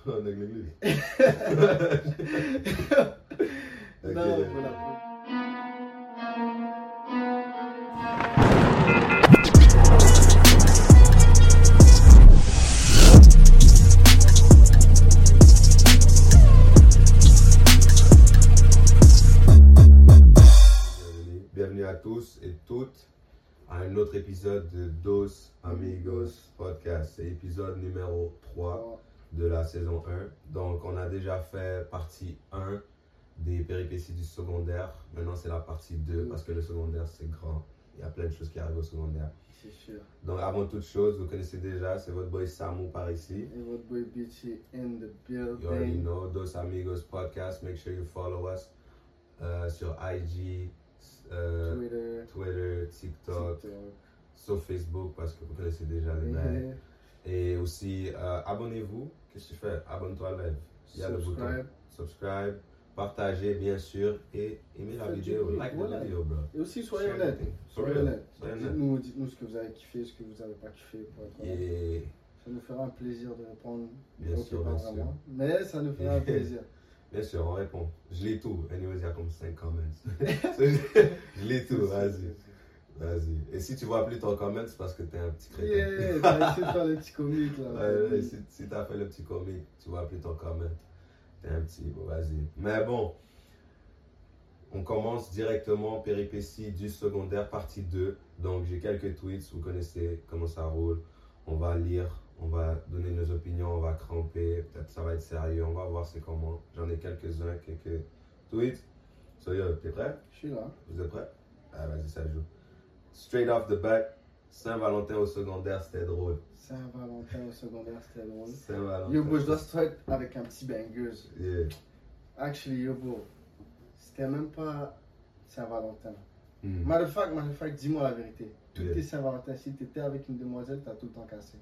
L'église. Non, voilà. Bienvenue à tous et toutes à un autre épisode de Dos Amigos Podcast. C'est épisode numéro 3 de la saison 1. Donc, on a déjà fait partie 1 des péripéties du secondaire. Maintenant, c'est la partie 2 parce que le secondaire, c'est grand. Il y a plein de choses qui arrivent au secondaire. C'est sûr. Donc, avant toute chose, vous connaissez déjà, c'est votre boy Samu par ici. Et votre boy Beachy in the You already building. know Dos Amigos Podcast. Make sure you follow us euh, sur IG, euh, Twitter, Twitter, TikTok, TikTok. sur Facebook parce que vous connaissez déjà les bails. Et aussi, euh, abonnez-vous. Qu'est-ce que tu fais? Abonne-toi live. Il y a le bouton. Subscribe. Subscribe. Partagez, bien sûr. Et aimez la vidéo. Like voilà. the video, bro. Et aussi, soyez honnête. Soyez honnête. Dites-nous dites-nous ce que vous avez kiffé, ce que vous n'avez pas kiffé. Pour être honnête. Et Ça nous fera un plaisir de répondre. Bien sûr, vraiment. Mais ça nous fera un plaisir. bien sûr, on répond. Je lis tout. Anyways, il y a comme 5 comments. je lis tout, vas-y. Vas-y. Et si tu vois plus ton comment, c'est parce que t'es un petit crétin. Yeah, t'as essayé de faire le petit comique là. Ouais, ouais, si, si t'as fait le petit comique, tu vois plus ton comment. T'es un petit, bon, vas-y. Mais bon, on commence directement péripéties du secondaire, partie 2. Donc j'ai quelques tweets, vous connaissez comment ça roule. On va lire, on va donner nos opinions, on va cramper. Peut-être ça va être sérieux, on va voir c'est comment. J'en ai quelques-uns, quelques tweets. So yo, t'es prêt? Je suis là. Vous êtes prêts? Ah, vas-y, ça joue. Straight off the bat, Saint-Valentin au secondaire, c'était drôle. Saint-Valentin au secondaire, c'était drôle. Saint-Valentin. Yo, bro, je dois start avec un petit banger. Yeah. Actually, yo, bro, c'était même pas Saint-Valentin. Hmm. Matter of fact, matter of fact, dis-moi la vérité. Tout Yeah. Saint-Valentin. Si t'étais avec une demoiselle, t'as tout le temps cassé.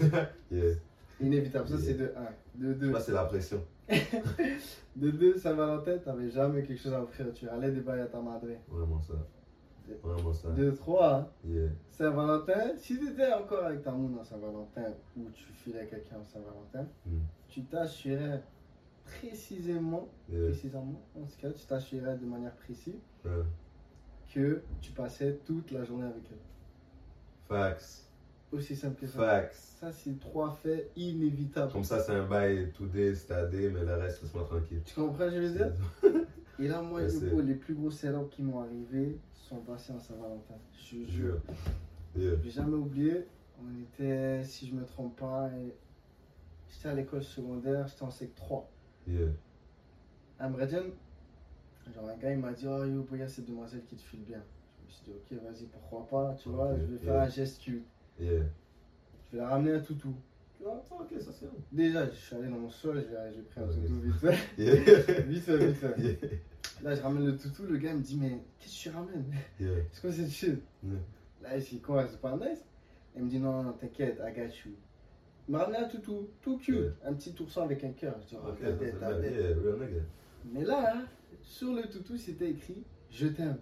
Yeah. Inévitable. Ça, Yeah. c'est de 1. De 2. Là, c'est la pression. De 2, Saint-Valentin, t'avais jamais quelque chose à offrir. Tu allais déballer à ta madre. Vraiment ça. Vraiment ça. De 3, Yeah. Saint-Valentin. Si t'étais encore avec ta moune à Saint-Valentin ou tu filais quelqu'un à Saint-Valentin, Hmm. tu t'assurais précisément, Yeah. précisément, en ce cas, tu t'assurais de manière précise Ouais. que tu passais toute la journée avec elle. Facts. Aussi simple que ça. Facts. Ça, c'est trois faits inévitables. Comme ça, c'est un bail tout day, stadé, mais le reste, laisse-moi tranquille. Tu comprends ce que je veux dire? Et là, moi, les plus gros sell qui m'ont arrivé sont passés en Saint-Valentin. Je te jure. Yeah. Je vais jamais oublié. On était, si je me trompe pas, et- j'étais à l'école secondaire, j'étais en sec 3. Yeah. À Mredjen, genre un gars il m'a dit Oh yo, il y a cette demoiselle qui te file bien. Je me suis dit Ok, vas-y, pourquoi pas, tu vois, je vais faire yeah. un geste cute. Yeah. Je vais la ramener un toutou. Ah, ok, ça c'est bon. Déjà, je suis allé dans mon sol, j'ai pris un toutou vite fait. Vite fait, vite fait. Là, je ramène le toutou, le gars me dit Mais qu'est-ce que tu ramènes? Yeah. C'est quoi cette shit Yeah. Là, je dis Quoi, c'est pas nice? Il me dit Non, non, t'inquiète, I got you. Il m'a ramené un toutou, tout cute, un petit ourson avec un cœur. Je dis Oh, tête. Mais là, sur le toutou, c'était écrit Je t'aime.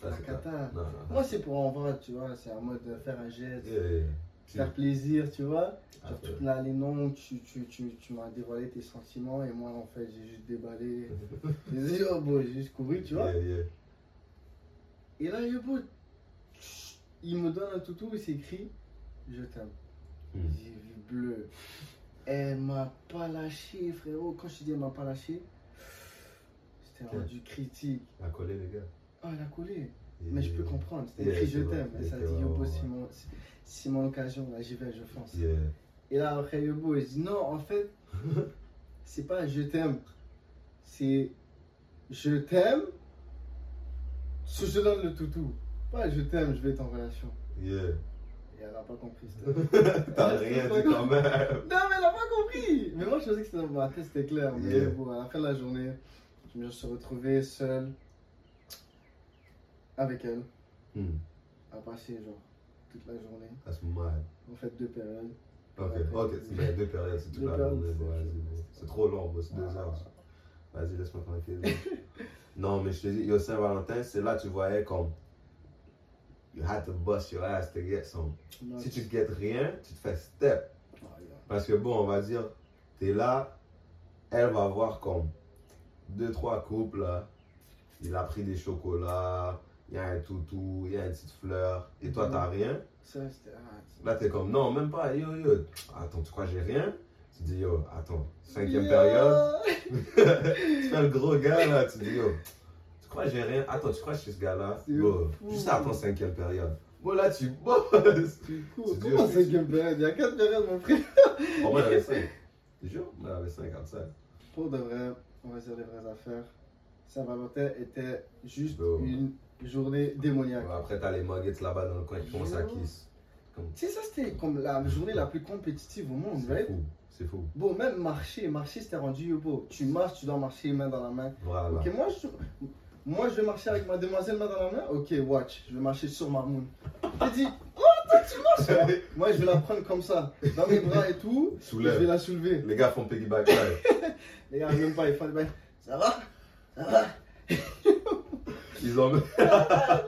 Ça, La cata. pas- Non, non. Moi, c'est pour en vrai, tu vois, c'est en mode de faire un geste. Faire plaisir, tu vois. Ouais. toute l'année longue, tu, tu, tu, tu m'as dévoilé tes sentiments et moi, en fait, j'ai juste déballé. J'ai dit, oh, bon, j'ai juste couru, tu vois. Yeah, yeah. Et là, yo, bro, il me donne un toutou et c'est écrit Je t'aime. Hmm. J'ai vu bleu. Elle m'a pas lâché, frérot. Quand je dis elle m'a pas lâché, c'était Ok. rendu critique. À coller, les gars. Ah, elle a collé. Mais je peux comprendre. C'était écrit Je t'aime. S'est Yeah, dit Yobo, ouais. mon, occasion. Là, j'y vais, je fonce. Et là, après Yobo, il dit Non, en fait, c'est pas je t'aime. C'est je t'aime. Si je te donne le toutou. Pas je t'aime, je vais être en relation. Yeah. Et elle a pas compris. T'as rien dit quand même. Non, mais elle a pas compris. Mais moi, je pensais que c'était dans ma tête, c'était clair. Mais bon, à la fin de la journée, je me suis retrouvé seul avec elle Hmm. à passer genre toute la journée. That's mad. En fait, deux périodes. Ok, Ouais. ok, deux périodes, c'est toute la journée. c'est- trop long, c'est deux Ah. heures. Vas-y, laisse-moi tranquille. non, mais je te dis, yo, Saint-Valentin, c'est là tu voyais comme. You had to bust your ass to get some. Non, Si tu te get rien, tu te fais step. Ah, yeah. Parce que bon, on va dire, t'es là, elle va voir comme deux, trois couples là. Il a pris des chocolats, il y a un toutou, il y a une petite fleur, et toi t'as rien. Ça, ah, Là t'es comme non, même pas, yo yo. Attends, tu crois que j'ai rien? Tu dis yo, attends, cinquième période. tu fais le gros gars là, tu dis yo, tu crois que j'ai rien? Attends, tu crois que je suis ce gars-là? Juste attends cinquième période. Bon là tu bosses. Cool. Tu dis, Comment cinquième période? Il y a quatre périodes, mon frère. Bon, moi j'avais 5. Tu jures? Moi j'avais 5 comme ça. Pour de vrai, on va dire les vraies affaires. Saint-Valentin était juste une journée démoniaque. Après t'as les muggets là-bas dans le coin qui font ça kiss. Comme, Tu sais, ça c'était comme la journée la plus compétitive au monde, c'est right? fou, c'est fou. Bon, même marcher, marcher c'était rendu beau. Tu marches, tu dois marcher main dans la main. Voilà. Ok, moi je, moi je vais marcher avec ma demoiselle main dans la main. Ok, watch, je vais marcher sur Marmoun. J'ai dit, oh, toi tu marches hein? Moi je vais la prendre comme ça, dans mes bras et tout. je vais la soulever. Les gars font piggyback live. Les gars, même pas, ils font. Ça va Ça va Ils ont. Ah,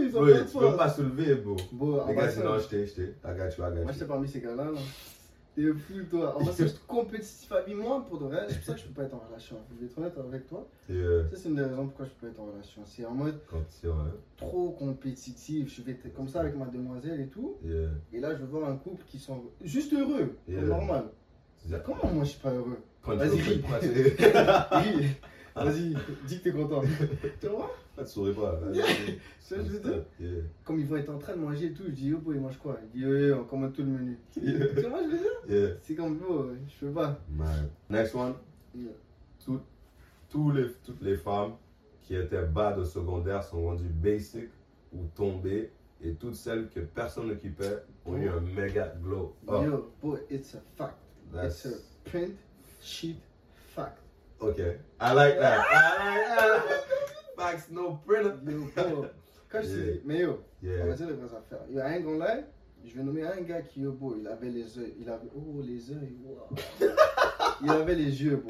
Ils ont Oui, tu peux pas soulever, bro. Bon, en Les gars, passant, sinon, je t'ai, je t'ai. You, I got Moi, j'étais parmi ces gars-là. Là. T'es fou, toi. En vrai, c'est compétitif à vie. Moi, pour de vrai, c'est pour ça que je peux pas être en relation. Je vais être honnête avec toi. Euh, Ça, c'est une des raisons pourquoi je peux pas être en relation. C'est en mode trop compétitif. Je vais être comme ça avec ma demoiselle et tout. Et euh, Et là, je veux voir un couple qui sont juste heureux, comme Yeah. normal. Comment moi, je suis pas heureux? Vas-y, ris. tu-. Vas-y, dis que t'es content. tu vois? Pourquoi tu souris pas? Que je veux dire Yeah. Comme ils vont être en train de manger et tout, je dis, yo, boy, ils mangent quoi? Il dit, yo, yo, on commande tout le menu. Yeah. Tu vois, je veux dire Yeah. C'est comme, bro, je peux pas. Man. Next one. Tout- tous les, toutes les femmes qui étaient bas au secondaire sont rendues basic ou tombées. Et toutes celles que personne n'occupait ont eu un méga glow up. Yo, boy, it's a fact. That's It's a print sheet fact. okay. I like that. I like that. Facts, no printer. Yo, bro. Quand je Yeah. dis, mais yo, on va Yeah. dire les vraies affaires. Yo, un gars là, je vais nommer un gars qui, yo, beau, il avait les yeux, il avait, oh, les yeux, wow. il avait les yeux.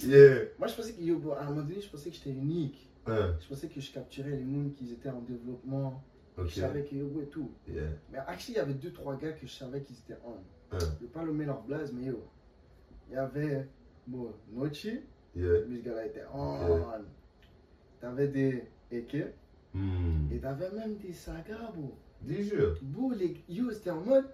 Yeah. Moi, je pensais que, yo, à un moment donné, je pensais que j'étais unique. Hein, Je pensais que je capturais les mondes qui étaient en développement. ok. Je savais que, yo, et tout. Yeah. Mais actually, il y avait deux, trois gars que je savais qu'ils étaient on. Hein, Je vais pas nommer leur blaze, mais yo, il y avait, bon, Nochi, yeah. lui, ce gars-là était on. T'avais des Eke, Hmm. et t'avais même des sagas, beau. Dis jure. Beau, les, yo, c'était en mode,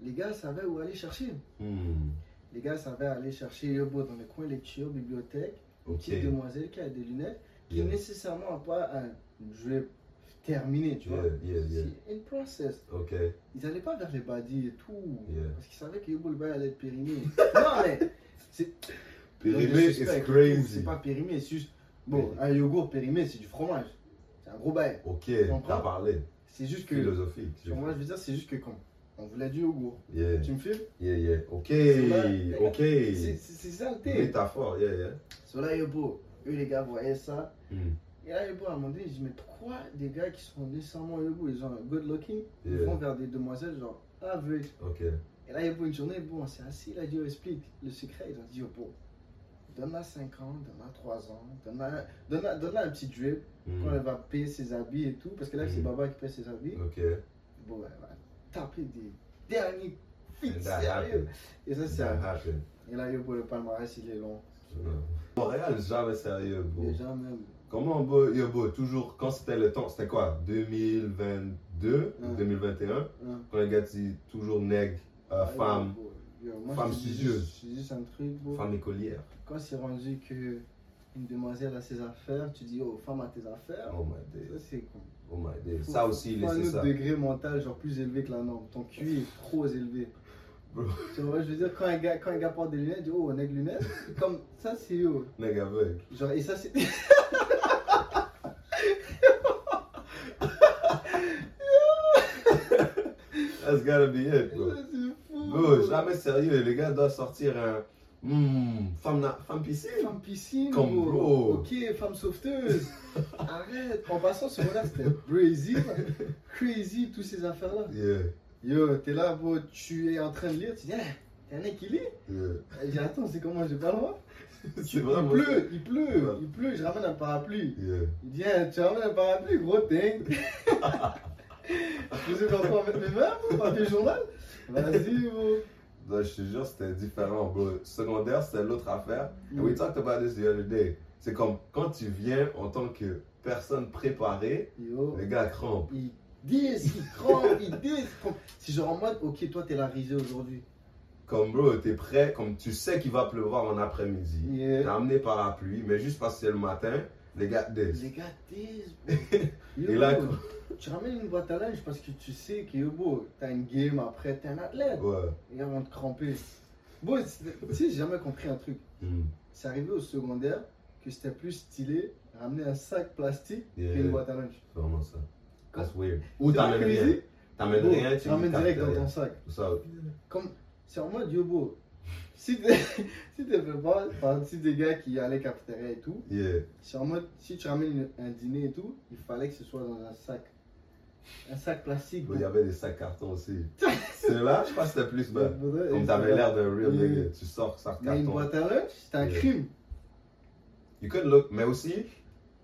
les gars savaient où aller chercher. Hmm. Les gars savaient aller chercher yo, beau, dans les coins lecture, bibliothèque, une Ok. petite demoiselle qui a des lunettes, qui Yeah. nécessairement pas un drip terminé, tu vois. Yeah, yeah. C'est une process. Ok. Ils allaient pas vers les badis et tout, parce qu'ils savaient que yo, le bail allait être périmé. non, mais c'est. Périmé crazy. C'est pas périmé, c'est juste. Bon, un yogourt périmé, c'est du fromage. C'est un gros bail. Ok, t'as parlé. C'est juste que. Philosophique. Moi, je veux dire, c'est juste que quand on voulait du yogourt, Yeah, tu me filmes? Yeah, yeah. Ok, ok. C'est ça le thé. Métaphore, yeah, yeah. Sur là, yo, beau, eux les gars voyaient ça. Hmm. Et là, yo, beau, à un moment donné, je dis, mais pourquoi des gars qui sont nécessairement yo, beau, ils ont un good looking, ils Yeah. vont vers des demoiselles genre average. Ok. Et là, yo, beau, une journée, bon, on s'est assis, là, Dieu explique le secret. Ils ont dit, yo, beau, donne-la 5 ans, donne-la 3 ans, donne-la donne donne un petit drip Hmm. quand elle va payer ses habits et tout. Parce que là, c'est Mm. Baba qui paye ses habits. Ok. Bon, elle va taper des derniers that sérieux. Et ça, c'est. Et là, yo, pour le palmarès, il est long. Montréal, jamais sérieux, bro. Comment, bro, yo, bro, toujours, quand c'était le temps, c'était quoi? 2022 ou Ouais. 2021 hein. Quand les gars disent toujours nègre, euh, Ah, femme, yo, yo, moi, femme studieuse. juste- Je te dis juste un truc, bro. femme écolière. Quand c'est rendu que une demoiselle a ses affaires, tu dis, oh, femme a tes affaires. Oh my Ça, c'est con. Oh my. Faut- Ça aussi, un laissez autre ça. degré mental, genre plus élevé que la norme. Ton QI est trop élevé. Bro. Tu vois, je veux dire, quand un gars, quand un gars porte des lunettes, il dit, oh, on a des lunettes. Comme ça, c'est yo. Nègre aveugle. Genre, et ça, c'est. That's gotta be it, bro. Bro, jamais sérieux. Les gars doivent sortir un. Hmm, femme, na- femme piscine. Femme piscine, Comme bro. bro. Ok, femme sauveteuse. Arrête. En passant, ce moment-là, c'était crazy. Crazy, toutes ces affaires-là. Yeah, Yo, t'es là, bro, tu es en train de lire, tu dis, t'es un mec qui lit? Yeah. Dis, attends, c'est comment, j'ai pas le droit Il pleut, il pleut, Ouais. il pleut, je ramène un parapluie. Yeah. Il dit, ah, tu ramènes un parapluie, gros thing. je sais pas quoi mettre mes mains, bro, papier journal. Vas-y, bro. Je te jure, c'était différent, bro. Secondaire, c'était l'autre affaire. And Mm. we talked about this the other day. C'est comme quand tu viens en tant que personne préparée, Yo. les gars crampent. Ils disent, ils crampent, ils disent. ils crampent. C'est genre en mode, ok, toi t'es la risée aujourd'hui. Comme bro, t'es prêt, comme tu sais qu'il va pleuvoir en après-midi. Yeah. T'as amené parapluie, mais juste parce que c'est le matin, les gars. Les gars. Yo, Et là, tu ramènes une boîte à linge parce que tu sais que yo, beau, t'as une game après, t'es un athlète. Ouais. Gars vont te cramper. Bon, tu sais, j'ai jamais compris un truc. Mm. C'est arrivé au secondaire que c'était plus stylé ramener un sac plastique Yeah. qu'une boîte à linge. C'est vraiment ça. That's weird. Ou t'amènes crazy. rien. T'amènes rien, tu ramènes direct dans ton sac. Ça. Comme, c'est en mode yobo. Si t'es si t'es fait pas partie des gars qui allaient cafétéria et tout, Yeah. c'est en mode si tu ramènes un dîner et tout, il fallait que ce soit dans un sac. Un sac plastique. Il y avait des sacs cartons aussi. C'est là, je crois que c'était plus bas. Comme t'avais l'air d'un real nigga. Tu sors sac Mais une carton. boîte à linge, c'est un Yeah. crime. You could look, mais aussi,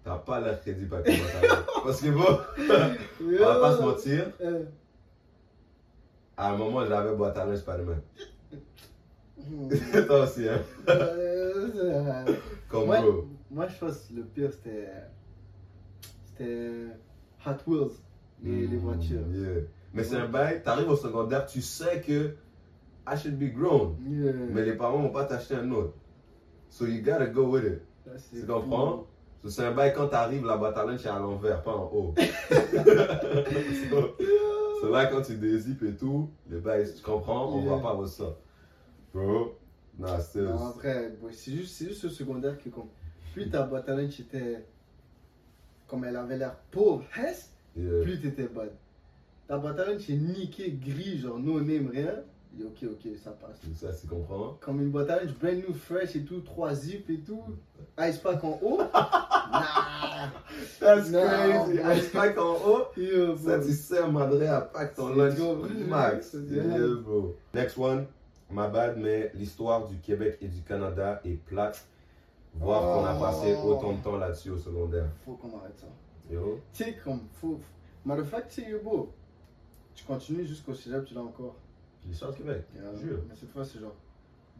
t'as pas l'air crédible avec une boîte à linge. Parce que bon, on va pas se mentir, à un moment j'avais boîte à linge Spider-Man. hmm. Toi aussi, hein. Comme bro. Moi, je pense que le pire, c'était. C'était. Hot Wheels, les, les Mm, voitures. yeah. Mais c'est un bail, t'arrives au secondaire, tu sais que I should be grown. Yeah. Mais les parents vont pas t'acheter un autre. So you gotta go with it. C'est Tu comprends? So, c'est un bail quand t'arrives, la boîte à linge est à l'envers, pas en haut. so, so là, quand tu dézippes et tout, le bail, tu comprends? On Yeah. voit pas ça. Bro, nah, c'est. Non, bon, c'est juste, c'est juste au secondaire que, comme, plus ta boîte à lunch était. Comme elle avait l'air pauvre, hesse, Yeah. plus t'étais bonne. Ta boîte à lunch est niquée, gris, genre no name, rien. Et ok, ok, ça passe. Ça, tu comprends? Comme une boîte à lunch brand new, fresh et tout, 3 zip et tout. Ice pack en haut. nah. That's crazy. Ice pack en haut. Yo, Ça, tu sais, Madre a pack ton C'est lunch max. c'est Yeah, bro. Next one, my bad, mais l'histoire du Québec et du Canada est plate. Voir qu'on a passé Oh. autant de temps là-dessus au secondaire. Faut qu'on arrête ça. Yo. Tu sais, comme, faut. Matter of fact, tu sais, Yobo, tu continues jusqu'au cégep, tu l'as encore. L'histoire du Québec. Euh, Jure. Mais cette fois, c'est genre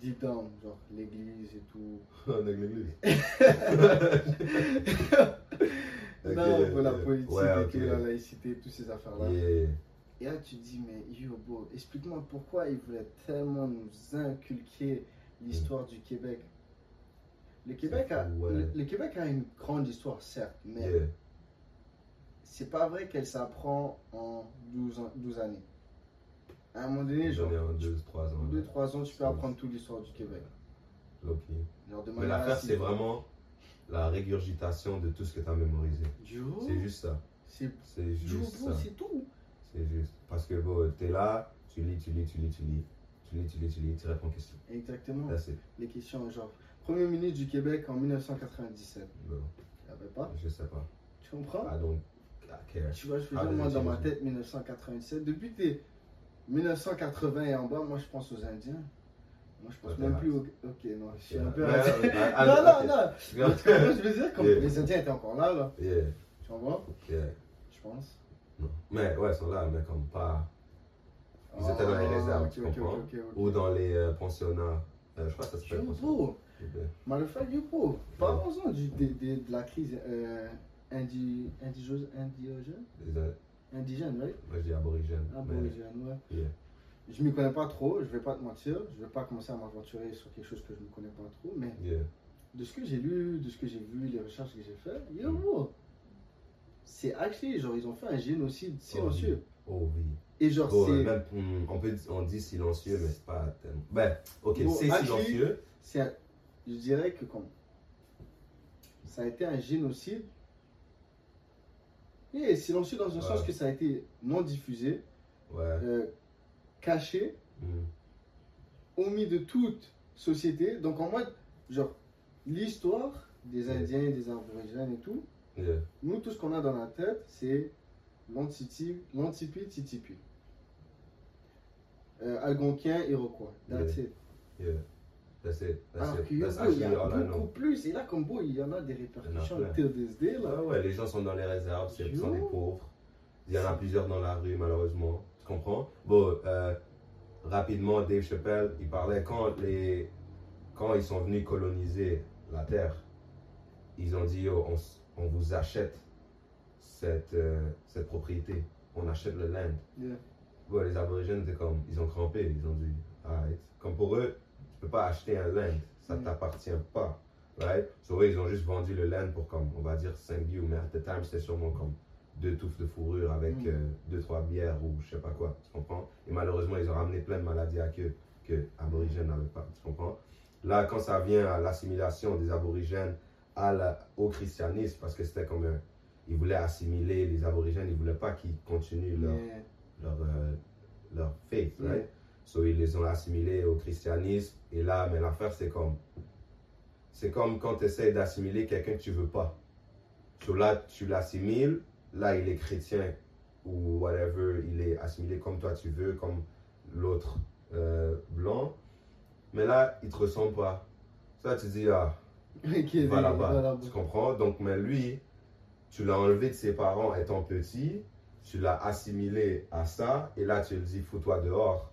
deep down, genre l'église et tout. Avec l'église. non, pour la politique Ouais, et ok. tout, la laïcité, toutes ces affaires-là. Yeah. Et là, tu te dis, mais Yobo, explique-moi pourquoi ils voulaient tellement nous inculquer l'histoire du Québec. Le Québec, a, Ouais. le, le Québec a une grande histoire, certes, mais Yeah. c'est pas vrai qu'elle s'apprend en 12, ans- 12 années. À un moment donné, genre, J'en ai en 2-3 ans. 2-3 ans, tu peux apprendre toute l'histoire du Québec. Ok. Genre de Mais l'affaire, c'est vraiment la régurgitation de tout ce que tu as mémorisé. Yo, C'est juste ça. c'est yo, juste bro, ça. c'est tout. C'est juste. Parce que bon, t'es là, tu lis, tu lis, tu lis, tu lis. Tu lis, tu lis, tu lis, tu réponds aux questions. Exactement. Là. Les questions, genre, premier ministre du Québec en 1997. Bon, Il avait pas? je sais pas. Tu comprends? Don't care. Tu vois, je veux Ah, dire, moi, dans ma tête, 1997. Depuis que t'es 1980 et en bas, moi, je pense aux Indiens. Moi, je pense Ouais, même plus aux. Ok, non, je suis un peu. ouais, ouais, non, non, non. Tu ce que je veux dire comme Yeah. Les Indiens étaient encore là, là. Yeah, Tu vois yeah. Je pense. Non. Mais ouais, ils sont là, mais comme pas. Ils étaient dans les réserves, tu comprends? Ou dans les euh, pensionnats. Euh, je crois que ça s'appelle bro. Yeah. Maléfique, yo, bro. Parlons-en du- de, la crise euh, indi, indigène, indigène, right? moi je dis aborigènes. mais- Aborigène, ouais. Yeah. Je m'y connais pas trop, je vais pas te mentir. Je vais pas commencer à m'aventurer sur quelque chose que je ne connais pas trop, mais Yeah. de ce que j'ai lu, de ce que j'ai vu, les recherches que j'ai fait, yo, Mm. bro. C'est actually, genre, ils ont fait un génocide silencieux. Oh oui. Et genre, Bon, c'est. même, on, peut, on dit silencieux, mais c'est pas tellement. Ben, ok, Bon, c'est silencieux. c'est un- je dirais que comme ça a été un génocide et silencieux dans un Ouais. sens que ça a été non diffusé, Ouais. euh, caché, omis de toute société. Donc en mode, genre, l'histoire des. Indiens, des Aborigènes et tout, Yeah. nous, tout ce qu'on a dans la tête, c'est l'Antipi, Titipi. Euh, Algonquin, Iroquois. That's it. Yeah. That's it. That's Alors it. que yo, That's bro, il y a beaucoup plus. Et là, comme beau, il y en a des répercussions plein. till this day, là. Ouais, les gens sont dans les réserves, c'est sont des pauvres. Il y en a plusieurs dans la rue, malheureusement. Tu comprends? Bon, euh, rapidement, Dave Chappelle, il parlait quand, les, quand ils sont venus coloniser la Terre, ils ont dit, Yo, on, on vous achète cette, euh, cette propriété, on achète le land. Yeah. Ouais, les aborigènes étaient comme, ils ont crampé, ils ont dit, alright. Comme pour eux, tu peux pas acheter un land, ça t'appartient pas, right? So eux, ils ont juste vendu le land pour comme, on va dire 5 billes, mais at the time, c'était sûrement comme deux touffes de fourrure avec Mm. euh, deux, trois bières ou je sais pas quoi, tu comprends? Et malheureusement, ils ont ramené plein de maladies à queue que aborigènes n'avaient pas, tu comprends? Là, quand ça vient à l'assimilation des aborigènes à la- au christianisme, parce que c'était comme un, ils voulaient assimiler les aborigènes, ils voulaient pas qu'ils continuent leur Yeah. leur, euh, leur faith, Yeah. right? So, ils les ont assimilés au christianisme. Et là, mais l'affaire, c'est comme. C'est comme quand tu essaies d'assimiler quelqu'un que tu veux pas. So, là, tu l'assimiles. Là, il est chrétien ou whatever. Il est assimilé comme toi tu veux, comme l'autre euh, blanc. Mais là, il te ressemble pas. Ça, tu dis, ah, Va là-bas. Tu comprends? Donc, mais lui, tu l'as enlevé de ses parents étant petit, tu l'as assimilé à ça, et là, tu lui dis, fous-toi dehors.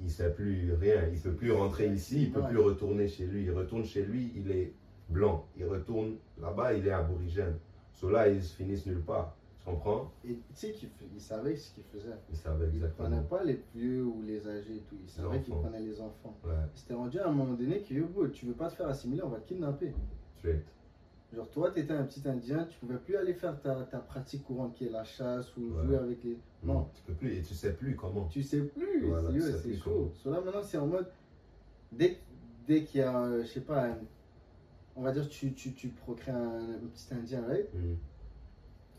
Il sait plus rien. Il peut plus rentrer ici, il peut Ouais. plus retourner chez lui. Il retourne chez lui, il est blanc. Il retourne là-bas, il est aborigène. So là, ils finissent nulle part. Tu comprends? Et tu sais qu'il il savait ce qu'il faisait. Il savait Il prenait exactement. pas les vieux ou les âgés et tout. Il savait qu'il prenait les enfants. Ouais, C'était rendu à un moment donné que tu veux pas te faire assimiler, on va te kidnapper. straight. Genre toi, tu étais un petit Indien, tu pouvais plus aller faire ta, ta pratique courante qui est la chasse ou Ouais. jouer avec les... Non, Tu peux plus, et tu sais plus comment. tu sais plus. Voilà, yo, tu sais c'est chaud. So là maintenant, c'est en mode... Dès, dès qu'il y a, euh, je sais pas, un- on va dire tu, tu, tu procrées un, un petit Indien, right? Mm.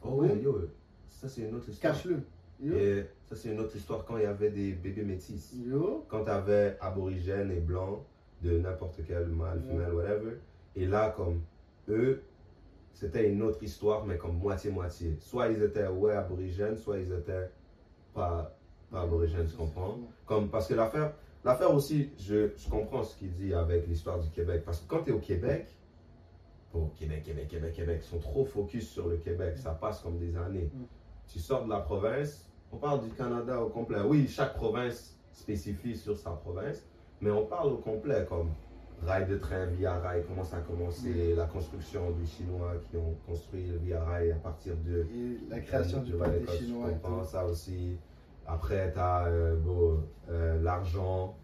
Oh ouais, yo, ça c'est une autre histoire. Cache-le. Et ça, c'est une autre histoire quand il y avait des bébés métis. yo, Quand tu avais aborigènes et blancs de n'importe quel mâle, femelle, whatever. Et là, comme eux, c'était une autre histoire, mais comme moitié-moitié. Soit ils étaient, ouais, aborigènes, soit ils étaient pas, pas aborigènes, tu comprends? Comme, parce que l'affaire, l'affaire aussi, je, je comprends ce qu'il dit avec l'histoire du Québec. Parce que quand tu es au Québec, bon, Québec, Québec, Québec, Québec, ils sont trop focus sur le Québec. Ça passe comme des années. Mm. Tu sors de la province, on parle du Canada au complet. Oui, chaque province spécifie sur sa province, mais on parle au complet comme rail de train, via rail, comment ça a commencé, la construction des Chinois qui ont construit le via rail à partir de Et la création du peuple des Chinois. Comprends tout. ça aussi. Après, tu as l'argent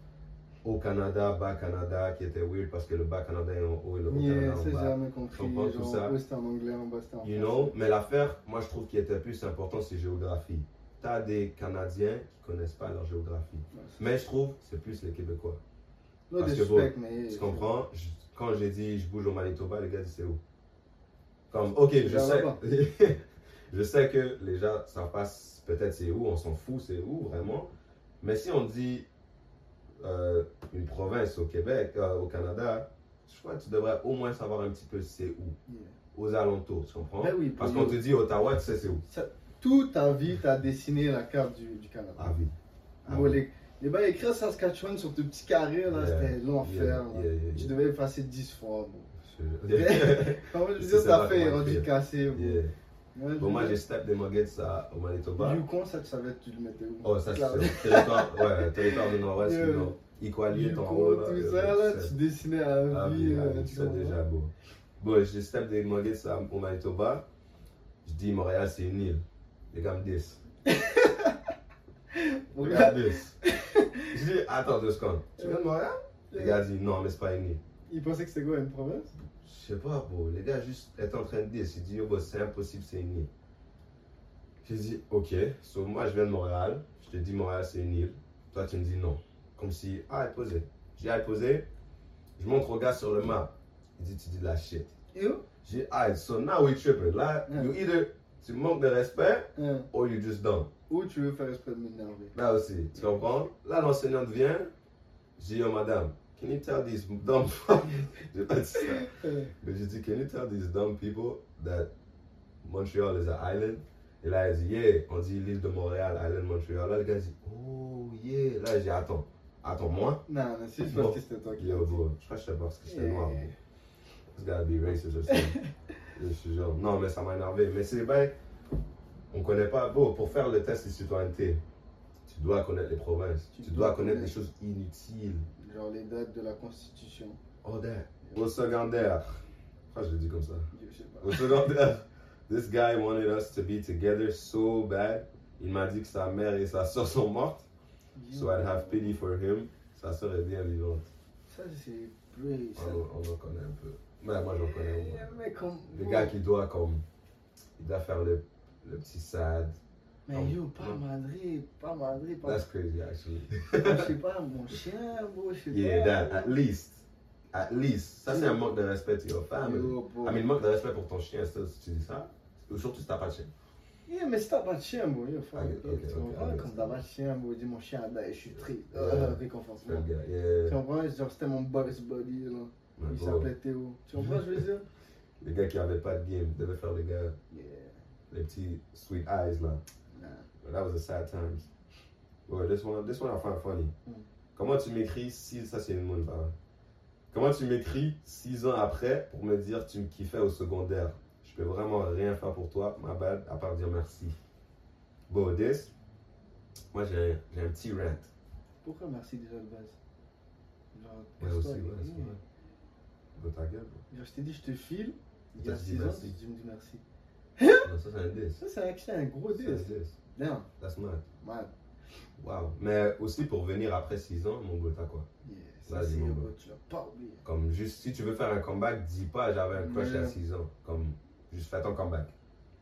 au Canada, bas Canada, qui était weird parce que le bas Canada est en haut et le haut Yeah, Canada en bas. jamais compris. comprends tout Genre, ça? en anglais, en bas You know, mais l'affaire, moi je trouve qui était plus important, c'est géographie. Tu as des Canadiens qui connaissent pas leur géographie. Ouais, Mais je trouve c'est plus les Québécois. No parce que mais. Tu comprends? Je- quand j'ai dit je bouge au Manitoba, les gars disent c'est où? Comme, ok, je sais. je sais que les gens savent pas peut-être c'est où, on s'en fout, c'est où vraiment. Mais si on dit euh, une province au Québec, euh, au Canada, je crois que tu devrais au moins savoir un petit peu c'est où. Yeah. Aux alentours, tu comprends? Ben oui, Parce qu'on te dit Ottawa, tu sais c'est où? Toute ta vie, tu as dessiné la carte du, du Canada. À Bon, vie. les, les écrire Saskatchewan sur tes petits carrés, là, Yeah, c'était l'enfer. yeah, Tu devais effacer 10 fois. Bon. Je- Comment je ça, ta fait est comment rendu écrire. cassé. Bon. Ouais, Bon, moi, j'ai step des Muggets à- au Manitoba. Yukon, ça, tu savais, tu le mettais où? Oh, ça, c'est territoire, ouais, territoire du Nord-Ouest, Yeah. en haut, Yukon, tout euh, ça, là, tu dessinais à Ah vie. euh, c'est comprends? déjà beau. Bon, j'ai step des Muggets à- au Manitoba. Je dis Montréal, c'est une île. Les gars me disent. Les gars, me disent. Je dis, attends deux secondes. Tu viens de Montréal? Les gars disent, non, mais c'est pas une île. il pensait que c'était quoi, une province? Je sais pas, bro. Les gars juste étaient en train de dire. Yo, bro, c'est impossible, c'est une île. J'ai dit, ok. So, moi, je viens de Montréal. Je te dis, Montréal, c'est une île. Toi, tu me dis non. Comme si, ah, elle posait. J'ai dit, ah, posait. Je montre au gars sur le map. Il dit, tu dis de la shit. J'ai dit, ah, so now we tripping. Là, Yeah. you either, tu manques de respect, or you just dumb. Ou tu veux faire esprit de m'énerver Là aussi, tu comprends? Là, l'enseignante vient. J'ai dit, oh, madame, can you tell these dumb J'ai pas dit ça. Mais j'ai dit, can you tell these dumb people that Montreal is an island? Et là, elle dit, yeah, on dit l'île de Montréal, island Montréal. Là, le gars dit, oh, yeah. Là, j'ai attends, attends, moi? Non, non, c'est juste Bon. parce que c'était toi qui Yo, bro, je crois que je pas parce que j'étais noir. This gotta be racist or something. je suis genre, non, mais ça m'a énervé. Mais c'est bails, on connaît pas. Bon, pour faire le test de citoyenneté, tu dois connaître les provinces. Tu dois connaître des choses inutiles. Genre les dates de la Constitution. All that. Au secondaire. Pourquoi je le dis comme ça? Je sais pas. Au secondaire, this guy wanted us to be together so bad. Il m'a dit que sa mère et sa soeur sont mortes. So I'd have pity for him. Sa soeur est bien vivante. Ça, c'est ça. On, on en connaît un peu. Mais moi, j'en connais moins. Mais, mais comme. Le gars qui doit comme. Il doit faire le, le petit sad. Mais yo, pas madré, pas madré, pas. That's crazy, actually. Je sais pas, mon chien, bro, je sais Yeah, pas. that, at least. At least. Ça, c'est un manque de respect to your family. Yo. I mean, manque de respect pour ton chien, ça, si tu dis ça. Ou surtout si t'as pas de chien. Yeah, mais si t'as pas de chien, bro, yo, fuck. Ok, tu comprends? ok. Comme t'as pas de chien, bro, dis mon chien die, je suis triste. Yeah. Euh, réconforte Fais le moi. gars. Tu Yeah. comprends? Genre, c'était mon boss buddy, là. Il s'appelait Théo. Tu comprends je veux dire? Les gars qui avaient pas de game devaient faire les gars, Yeah. les petits sweet eyes là. But that was a sad times. Ouais, this one, this one I find funny. Mm. Comment tu m'écris si ça c'est une par là. Comment tu m'écris six ans après pour me dire tu me kiffais au secondaire? Je peux vraiment rien faire pour toi, ma bad, à part dire merci. Bon, this, moi j'ai un, j'ai un petit rant. Pourquoi merci déjà de base? Genre, Ouais, aussi, ouais, ta gueule. Genre, je t'ai dit, je te file. Il y a dit 6 ans, tu me dis merci. Non, ça c'est un diss. Ça, c'est un gros diss. Damn, That's mad. man. Wow. Mais aussi pour venir après 6 ans, mon gars, t'as quoi? Yeah, ça, Vas-y, c'est mon gars. tu l'as pas oublié. Comme juste, si tu veux faire un comeback, dis pas j'avais un crush à 6 ans. Comme, juste fais ton comeback.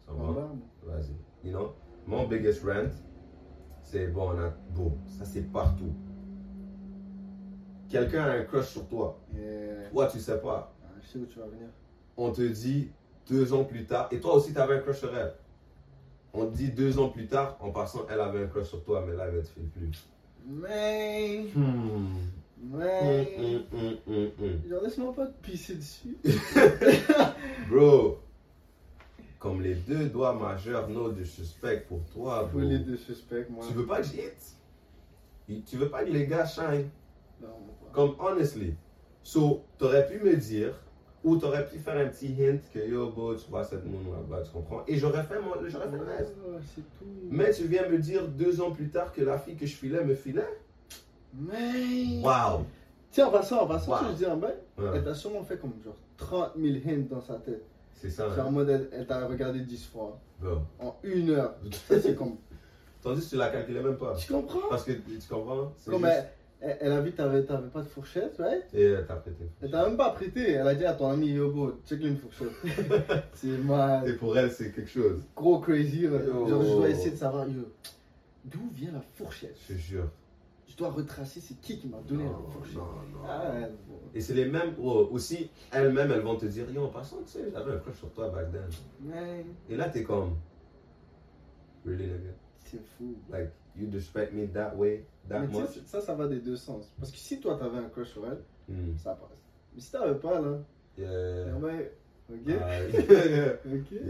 Ça va? Vas-y. You know? Mon biggest rant, c'est bon, on a. Bon, ça c'est partout. Quelqu'un a un crush sur toi. Yeah. Toi, tu sais pas. Ah, je sais où tu vas venir. On te dit deux ans plus tard. Et toi aussi, t'avais un crush sur elle. On dit deux ans plus tard, en passant, elle avait un crush sur toi, mais là, elle ne te file plus. Mais. Hmm. Mais. Genre, laisse-moi pas te pisser dessus. Bro, comme les deux doigts majeurs, no disrespect pour toi, bro. Voler de suspect, moi. Tu veux pas que j'hit? Tu veux pas que les gars shine? Non, pas. Comme, honestly. So, t'aurais pu me dire, ou t'aurais pu faire un petit hint que yo, bro, tu vois cette moon là-bas, tu comprends? Et j'aurais fait mon, j'aurais fait le reste. Tout. Mais tu viens me dire deux ans plus tard que la fille que je filais me filait? Mais. Wow! Tiens, en passant, en passant, Wow. tu veux dire un bail Ouais, Elle t'a sûrement fait comme genre 30 000 hints dans sa tête. c'est ça, Genre en hein? mode, elle, elle t'a regardé 10 fois. En une heure. C'est comme. Tandis que tu la calculais même pas. Tu comprends? Parce que, tu comprends? C'est Comme juste- elle, elle, elle a vu t'avais pas de fourchette, right? Et euh, t'as prêté. Elle t'a même pas prêté. Elle a dit à ton ami, yo, bro, check une fourchette. c'est mal. Et pour elle, c'est quelque chose. Gros crazy. Yo. Genre, je dois essayer de savoir, d'où vient la fourchette? Je te jure. Je dois retracer, c'est qui qui m'a donné Non, la fourchette? non, non. Ah, ouais. Et c'est les mêmes, oh, aussi, elles-mêmes, elles vont te dire, yo, en passant, tu sais, j'avais un crush sur toi back then. Mais Et là, t'es comme, really, nigga? c'est fou. Like, you disrespect me that way, that Mais much? ça, ça va des deux sens. Parce que si toi, t'avais un crush sur elle, Hmm. ça passe. Mais si t'avais pas, là, Yeah. ouais, ok? Ah. Yeah,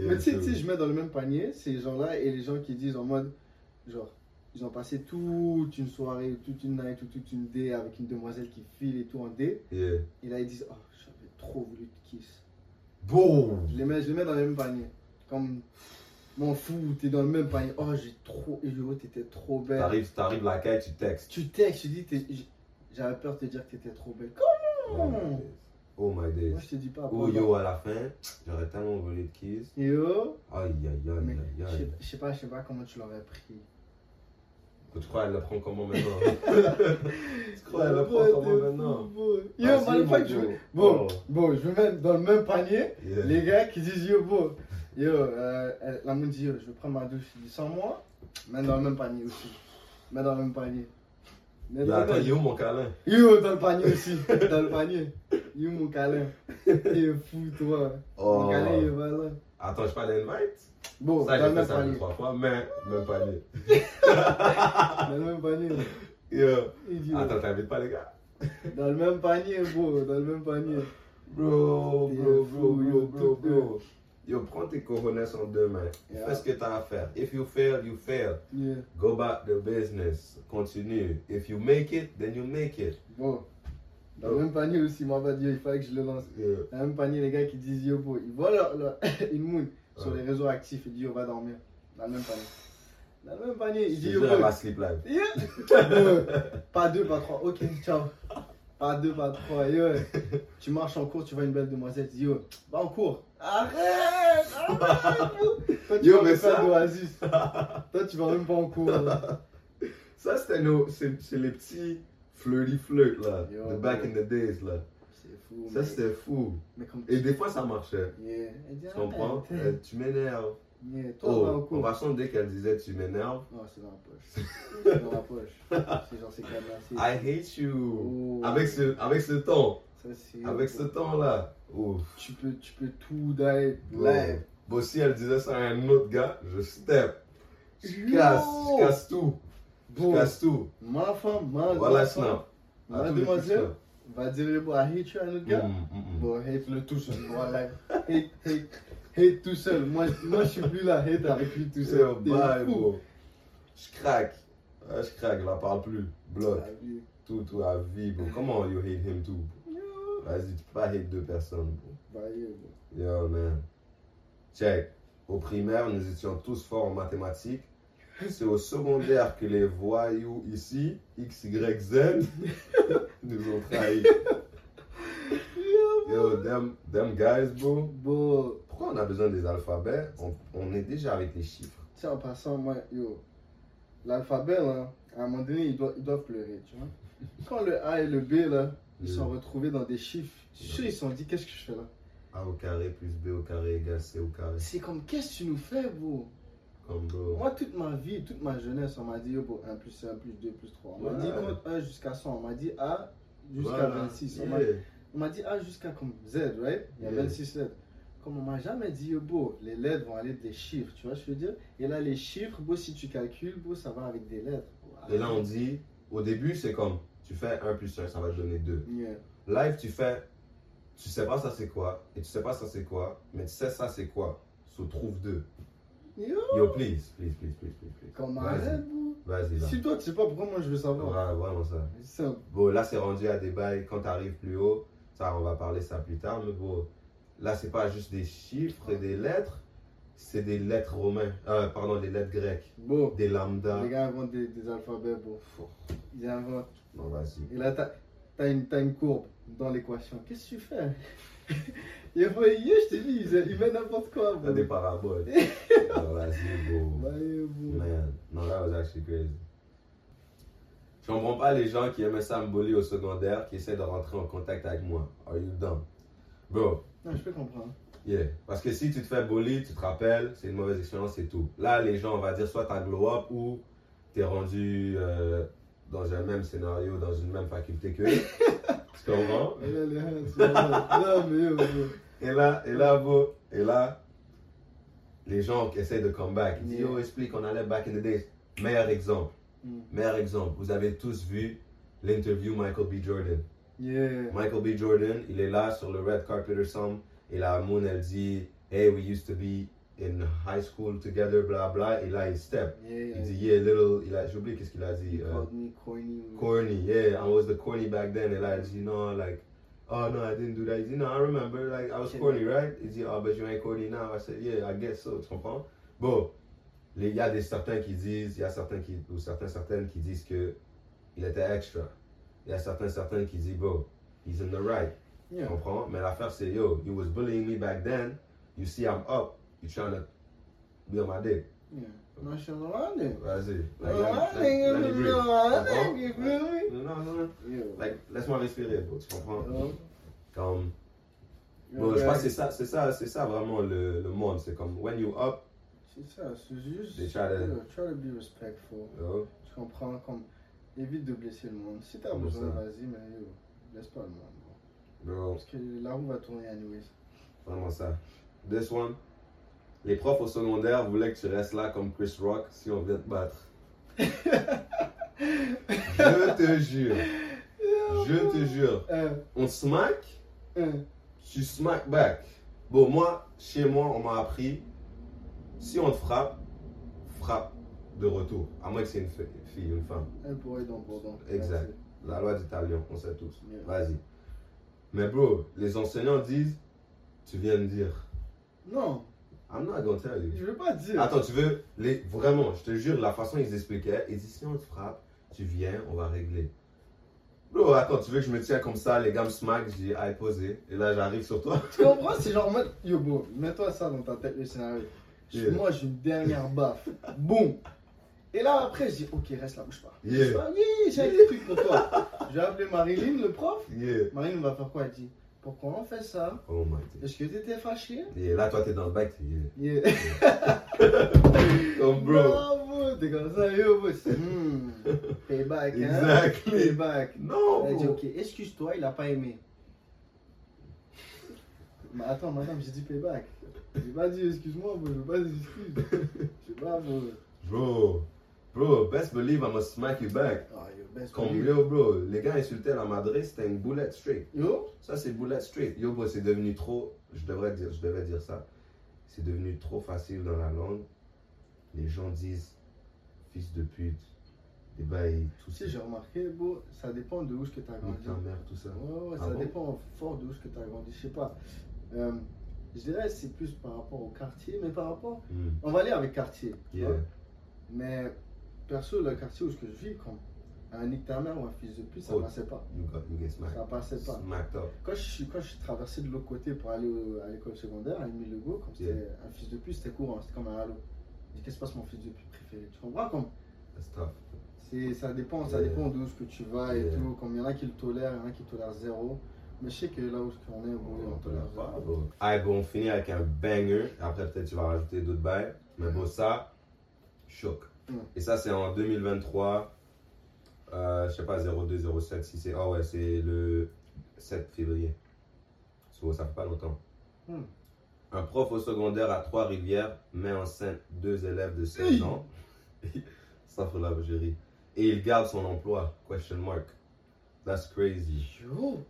Mais tu sais, je mets dans le même panier ces gens-là et les gens qui disent en mode, genre, ils ont passé toute une soirée, toute une night ou toute une day avec une demoiselle qui file et tout en day. Et là, ils disent, oh, j'avais trop voulu te kiss. Boom! Je les mets, je les mets dans le même panier. Comme, m'en fous, t'es dans le même panier. Oh, j'ai trop, et yo, t'étais trop belle. T'arrives, t'arrives la caille, tu textes. Tu textes, tu dis, j'avais peur de te dire que t'étais trop belle. Oh Comment. Oh my days. Moi, je te dis pas. Oh yo, à la fin, j'aurais tellement voulu te kiss. Yo? Aïe, aïe, aïe, aïe, je aïe. sais- je sais pas, je sais pas comment tu l'aurais pris. Tu crois elle le prend comment maintenant? tu crois elle le prend Ouais, comment maintenant? Yo, mon fuck, je Bon, Oh. bon, je vais mettre dans le même panier les gars qui disent yo, bro. Yo, euh, elle- la meuf dit yo, je vais prendre ma douche. Je dis sans moi, mets dans le même panier aussi. Mets dans le même panier. Yo, dans le attends, même- il est où mon câlin? Yo, dans le panier aussi? dans le panier. Yo, mon câlin? T'es fou, toi. Mon câlin, il va là. Attends, je parle d'invite? Bon, Ça, dans le j'ai fait même ça deux, panier. trois fois, mais même panier. Dans le même panier. Yo. Attends, t'invites pas les gars? Dans le même panier, bro. Dans le même panier. Bro, bro, bro, bro, yo, bro, tout bro. Yo, prends tes cojones en deux mains. Yeah. Fais ce que t'as à faire. If you fail, you fail. Yeah. Go back to business. Continue. If you make it, then you make it. Bon. Dans le même panier aussi, moi, va dire, il fallait que je le lance. Yo. Dans le même panier, les gars qui disent yo, bro. Ils voient leur, leur- une moon sur les réseaux actifs. Ils disent, on va dormir. Dans le même panier. Dans le même panier. Il Je dit, te yo, boy. va sleep live. Pas deux, pas trois. Ok, ciao. Pas deux, pas trois. Yo, tu marches en cours, tu vois une belle demoiselle, tu dis yo, va en cours. Arrête, arrête. Toi, tu Yo, mais ça- d'oasis. Toi, tu vas même pas en cours. là. Ça, c'était nos. C'est les petits flirty flirt là. Yo, the back in the days là. C'est fou. Ça, c'était fou. Mais comme Et des fois, ça marchait. Yeah. Tu comprends? Euh, tu m'énerves. Yeah, Oh, en passant, dès qu'elle disait tu m'énerves, Non, c'est dans la poche. C'est dans la poche. C'est genre, c'est cadenassé. I hate you. Oh. Avec ce, avec ce ton. Ça, c'est- Avec ce ton là. Ouf. Tu peux, tu peux tout Bro. live. Bon, si elle disait ça à un autre gars, je step. Je casse, je casse tout. Je Bon, casse tout. ma femme, ma Voilà, snap. ma demoiselle va dire bon, I hate you à un autre gars. Mm, mm, mm. Bon, hate le tout seul. Voilà. Hate, hate, hate tout seul. Moi, moi, je suis plus là, hate avec lui tout seul. Bye, bro. Je craque. Ouais, je craque, je la parle plus. Bloc. Ah. Tout, tout à vie, bro. Comment you hate him too? Vas-y, tu peux pas hate deux personnes, bro. Bah, yo, bro. Yo, man. Check. Au primaire, nous étions tous forts en mathématiques. C'est au secondaire que les voyous ici, X, Y, Z, nous ont trahis. Yo, them, them guys, bro. Bon, Pourquoi on a besoin des alphabets? On, on est déjà avec les chiffres. tu sais, en passant, moi, yo, l'alphabet, là, à un moment donné, ils doivent, ils doivent pleurer, tu vois. Quand le A et le B, là, ils Le- sont retrouvés dans des chiffres, sûr, ils se sont dit, qu'est-ce que je fais là? A au carré plus B au carré égale C au carré. C'est comme, qu'est-ce que tu nous fais, bro? Comme bro. Moi, toute ma vie, toute ma jeunesse, on m'a dit, yo, bro, 1 plus 1 plus 2 plus 3. On m'a Ouais. dit, compte 1 jusqu'à 100. On m'a dit A jusqu'à Voilà. 26. On m'a- Yeah. On m'a dit A jusqu'à comme Z, right? Il y a Yeah. 26 lettres. Comme on m'a jamais dit, beau, les lettres vont aller des chiffres, tu vois ce que je veux dire? Et là, les chiffres, beau, si tu calcules, beau, ça va avec des lettres. Et là, on dit, au début, c'est comme, tu fais 1 plus 1, ça va te donner 2. Yeah. Live, tu fais, tu sais pas ça c'est quoi, et tu sais pas ça c'est quoi, mais tu sais ça c'est quoi. So trouve deux. Yo, Yo, please, please, please, please, please, please. comme arrête. Vas-y, là. Si toi, tu sais pas pourquoi moi je veux savoir? Ouais, vraiment ça. C'est simple. Bon, là, c'est rendu à des bails. Quand tu arrives plus haut, ça, on va parler ça plus tard, mais bon, là, c'est pas juste des chiffres et des lettres, c'est des lettres romaines, euh, pardon, des lettres grecques, Bon, des lambda. les gars inventent des, des alphabets, bon. Ils inventent. Non, vas-y. Et là, t'as as une, t'as une courbe dans l'équation. Qu'est-ce que tu fais? Il faut je te dis, il, il met n'importe quoi. T'as des paraboles. non, vas-y, bro. Bah, bro. Man, no, that was actually crazy. Je comprends pas les gens qui aimaient ça me bully au secondaire, qui essaient de rentrer en contact avec moi. Are you dumb? Bro, Non, je peux comprendre. yeah. Parce que si tu te fais bully, tu te rappelles, c'est une mauvaise expérience, c'est tout. Là, les gens, on va dire, soit t'as glow up ou t'es rendu euh, dans un même scénario, dans une même faculté que eux. tu comprends? Et là, bro. Et là, et là, bro, et là, les gens qui essaient de come back, ils disent, Yeah. yo, explique, on allait back in the days. Meilleur exemple. Mm. Meilleur exemple, vous avez tous vu l'interview Michael B. Jordan. Yeah. Michael B. Jordan, il est là sur le red carpet ensemble et la Moon, elle dit Hey, we used to be in high school together, bla bla. Et là, il step. Yeah. Il dit Yeah, little. Il a, j'ai oublié qu'est-ce qu'il a dit. Called me corny. corny, yeah, I was the corny back then. Et là, elle dit No, like, oh no, I didn't do that. Il dit No, I remember, like, I was corny, right? Il dit Oh, but you ain't corny now. I said Yeah, I guess so. Tu comprends? Bon, il y a des certains qui disent, il y a certains qui, ou certains, certaines qui disent que il était extra. Il y a certains, certains qui disent, bro, he's in the right. Tu Yeah. comprends? Mais l'affaire, c'est, yo, you was bullying me back then. You see, I'm up. You trying to be on my dick. Yeah. Non, je suis en. Vas-y. Tu you? Non, non, non. Like, laisse-moi respirer, bro. Tu comprends? Comme, bon, je crois que c'est ça, c'est ça, c'est ça vraiment le, le monde. C'est comme, when you up, C'est ça, c'est juste. They try to- Yo, try to be respectful. Tu comprends? Comme. Évite de blesser le monde. Si t'as besoin, vas-y, mais yo, laisse pas le monde. bro. bro, Parce que la roue va tourner anyways. Vraiment ça. This one. Les profs au secondaire voulaient que tu restes là comme Chris Rock si on vient te battre. Je te jure. Je te jure. Euh, On smack, euh, tu smack back. Bon, moi, chez moi, on m'a appris, si on te frappe, frappe de retour. À moins que c'est une fi- fille, une femme. un pour eux, donc, donc. Exact. La loi du talion, on sait tous. Yeah. Vas-y. Mais bro, les enseignants disent, tu viens de dire. Non. I'm not gonna tell you. Je veux pas dire. Attends, tu veux, les, vraiment, je te jure, la façon ils expliquaient, ils disent si on te frappe, tu viens, on va régler. Bro, attends, tu veux que je me tiens comme ça, les gars me smack, je dis, aïe, posé, et là j'arrive sur toi. Tu comprends C'est genre, yo, bro, mets-toi ça dans ta tête, le scénario. Yeah. Moi, j'ai une dernière baffe. Boum. Et là, après, je dis, ok, reste là, bouge pas. Yeah. Bouge pas. Yeah, j'ai un petit truc pour toi. Je vais appeler Marilyn, le prof. Yeah. Marilyn va faire quoi? Elle dit, pourquoi on fait ça? Oh. Est-ce que t'étais fâché? Et là, toi, t'es dans le bac, t'es yeah. Yeah. Comme bro. Non, bro, t'es comme ça, yo, bro. Hmm, payback, hein? Exactly. Payback. Non, Elle dit, ok, excuse-toi, il a pas aimé. Mais attends, madame, j'ai dit payback. J'ai pas dit excuse-moi, bro, je veux pas des excuses. Je sais pas, bro. Bro. Bro, best believe I'ma smack you back. Ah, yo, best Comme believe. yo, bro, les gars insultaient la Madrid, c'était une boulette straight. Yo, Ça, c'est boulette straight. Yo, bro, c'est devenu trop. Je devrais dire, je devais dire ça. C'est devenu trop facile dans la langue. Les gens disent fils de pute, des bails, tout ça. sais, j'ai remarqué, bro, ça dépend de où est-ce que t'as grandi. Ta mère, tout ça. Ouais, ouais, Ah ça bon? dépend fort de où est-ce que t'as grandi. Je sais pas. Euh, je dirais c'est plus par rapport au quartier, mais par rapport. Hmm. On va aller avec quartier. Yeah. Mais perso, le quartier où je vis, comme un nique ta mère ou un fils de pute, ça Oh. passait pas. You got. Ça passait pas. Smacked up. Quand je, suis, quand je suis traversé de l'autre côté pour aller au- à l'école secondaire, à Émile Legault, comme c'était un fils de pute, c'était courant, c'était comme un halo. Je dis, qu'est-ce qui se passe, mon fils de pute préféré? Tu comprends? Comme That's tough. c'est, Ça dépend, ça Yeah. dépend d'où que tu vas et Yeah. tout. Comme il y en a qui le tolèrent, il y en a qui tolèrent zéro. Mais je sais que là où qu'on est, bon, on tolère pas, bro. Alright, bon, on finit avec un banger. Après, peut-être tu vas rajouter d'autres bails. Mais bon, ça, choc. Et ça, c'est en 2023. Euh, je sais pas, 02, 07, si c'est. Ah ouais, c'est le 7 février. So, ça fait pas longtemps. Mm. Un prof au secondaire à Trois-Rivières met enceinte deux élèves de 16 Hey. ans. ça fait la ris. Et il garde son emploi. Question mark. That's crazy. Yo,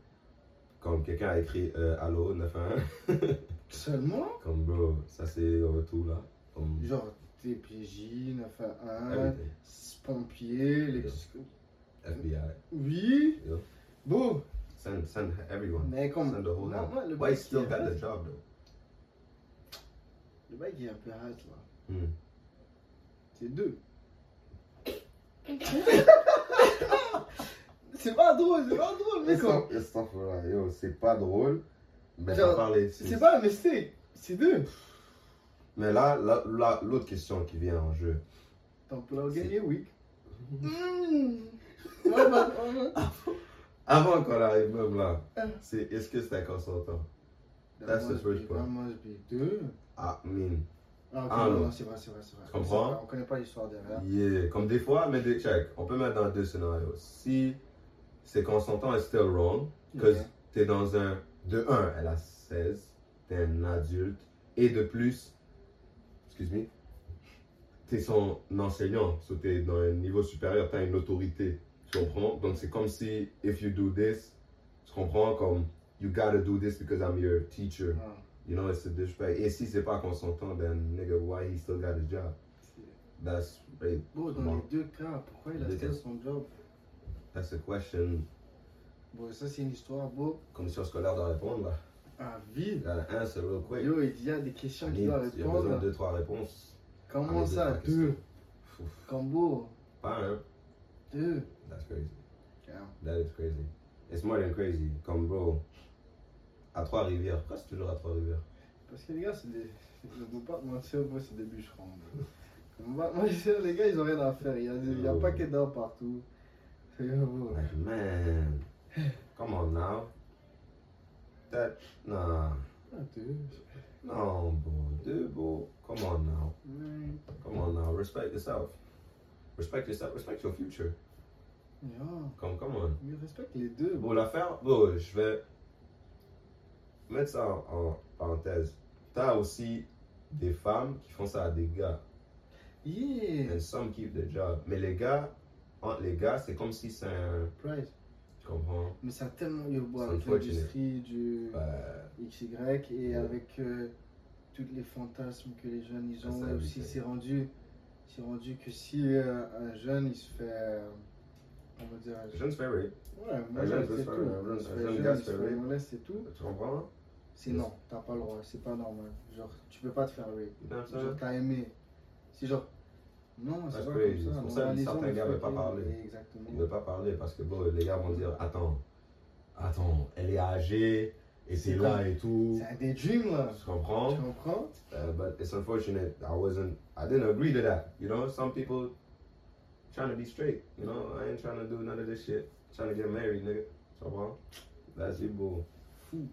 Comme quelqu'un a écrit euh, Allô 911. seulement? Comme bro, ça c'est tout là. Comme Genre TPJ, 911, everything. pompier, les... FBI. Oui, Yo. bon, Send, send everyone. mais comme. Send the whole moi, le Why still est got the job though? Le qui est un peu hard là. Hmm. C'est deux. c'est pas drôle, c'est pas drôle, mais Yo, c'est pas drôle. Mais. C'est pas un mistake, c'est deux. Mais là, là, là, l'autre question qui vient en jeu. Ton plan C'est- gagné, oui. Mmh. Avant qu'on arrive même là, c'est est-ce que c'était consentant? Dans That's the first point. deux. Ah, I mean, Ah, ok, Ah, non, c'est vrai, c'est vrai, c'est vrai. Tu comprends? C'est On connaît pas l'histoire derrière. yeah. Comme des fois, mais des, check, on peut mettre dans deux scénarios. Si c'est consentant, it's still wrong. Because Yeah. t'es dans un. De 1, elle a 16, t'es un adulte. Et de plus, excuse me, t'es son enseignant. So t'es dans un niveau supérieur, t'as une autorité. Tu comprends? Donc c'est comme si, if you do this, tu comprends? Comme, you gotta do this because I'm your teacher. Ah, You know, it's a disrespect. Et si c'est pas consentant, then nigga, why he still got his job? That's, right, Bon, dans les deux cas, pourquoi il a still son job? That's a question. Bon, ça c'est une histoire, beau. Commission scolaire doit répondre là. Vide. Gotta answer real quick. Yo, il y a des questions qu'il doit Il y a besoin de répondre. deux, trois réponses. Comment ça, deux, Combo, Pas un. deux. That's crazy. Damn. That is crazy. It's more than crazy. Comme bro, à Trois-Rivières. Pourquoi c'est toujours à Trois-Rivières? Parce que les gars, c'est des. Je ne veux pas mentir, moi, c'est des bûcherons. Moi, les gars, ils ont rien à faire. Il y a, des- il y a pas que d'or partout. Like, man. Come on now. That, nah. Ah, deux. No. Dude, bro. Come on now. Come on now. Respect yourself. Respect yourself. Respect your future. Yeah. Come, come on. Mais respecte les deux. Bon, l'affaire, bon, je vais mettre ça en, en parenthèse. T'as aussi des femmes qui font ça à des gars. Yeah. And some keep the job. Mais les gars, entre les gars, c'est comme si c'est un. Price. Tu comprends? Mais ça a tellement eu beau C'est avec l'industrie du XY et avec euh, tous les fantasmes que les jeunes ils ont. Aussi, c'est rendu, rendu que si euh, un jeune il se fait. euh, comment dire jeune se fait rape. Ouais, moleste, jeune c'est se tout. un jeune- se fait gars se rape. c'est tout. Tu comprends? c'est non, t'as pas le droit, c'est pas normal. Genre, tu peux pas te faire rape. Genre, t'as aimé. C'est genre, non, c'est pas crazy. comme C'est ça. pour ça que certains gars fait veulent pas que- parler. Exactement. Ils veulent pas parler parce que bon, les gars vont dire Attends, attends, elle est âgée et C'est là et tout. C'est un daydream là. Tu comprends? Tu comprends? Uh, but it's unfortunate. I wasn't. I didn't agree to that. You know, some people trying to be straight. You know, I ain't trying to do none of this shit. Trying to get married, nigga. Tu comprends? That's it, bro. Fou.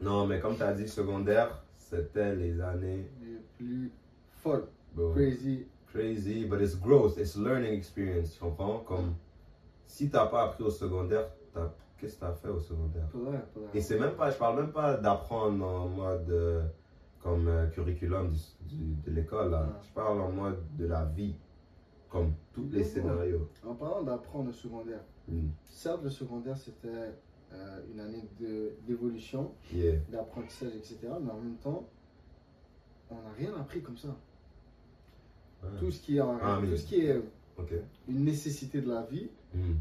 Non, mais comme t'as dit, secondaire, c'était les années. Les plus folles. Bro, Crazy. Crazy, but it's growth, it's learning experience. Tu comprends? Comme si t'as pas appris au secondaire, qu'est-ce que t'as fait au secondaire? Et c'est même pas, je parle même pas d'apprendre en mode euh, comme euh, curriculum du- du- de l'école. là. Je parle en mode de la vie, comme tous les scénarios. En parlant d'apprendre le secondaire, Mm. certes, le secondaire c'était euh, une année d'évolution, Yeah. d'apprentissage, etc. Mais en même temps, on n'a rien appris comme ça. Tout ce qui est, Ah, tout ce qui est Ok. une nécessité de la vie, Mm.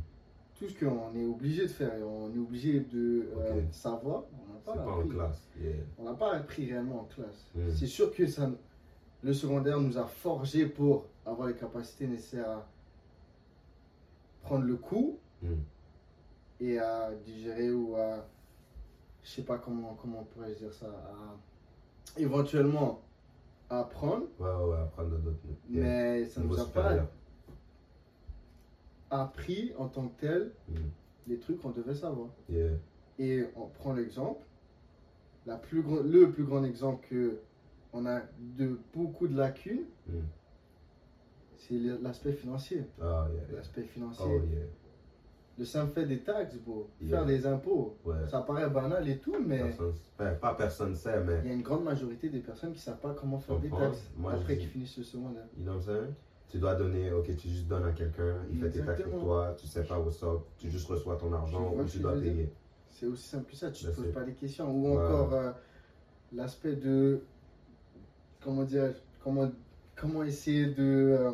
tout ce qu'on est obligé de faire et on est obligé de euh, savoir, on n'a pas, pas en appris. classe. Yeah. On n'a pas appris réellement en classe. Mm. C'est sûr que ça, le secondaire nous a forgé pour avoir les capacités nécessaires à prendre le coup Mm. et à digérer ou à, je sais pas comment, comment on pourrait dire ça, à éventuellement apprendre, Ouais, ouais, ouais, apprendre d'autres. Mais ça ne nous a supérieur. pas appris en tant que tel Mm. les trucs qu'on devait savoir. Yeah. Et on prend l'exemple, la plus le plus grand exemple que on a de beaucoup de lacunes, Mm. c'est l'aspect financier. Ah, yeah. L'aspect financier. Oh, yeah. Le simple fait des taxes, bro. Yeah. Faire des impôts. Ouais. Ça paraît banal et tout, mais Personne- enfin, pas personne sait, mais. il y a une grande majorité des personnes qui ne savent pas comment faire des taxes Moi, après qu'ils finissent le secondaire. You know what I'm saying? Tu dois donner, ok, tu juste donnes à quelqu'un, il fait tes taxes pour toi, tu sais pas what's up, tu juste reçois ton argent ou tu dois payer. C'est aussi simple que ça, tu ne Ben, te poses pas les questions. Ou Ouais. encore euh, l'aspect de. Comment dire Comment, comment essayer de. euh,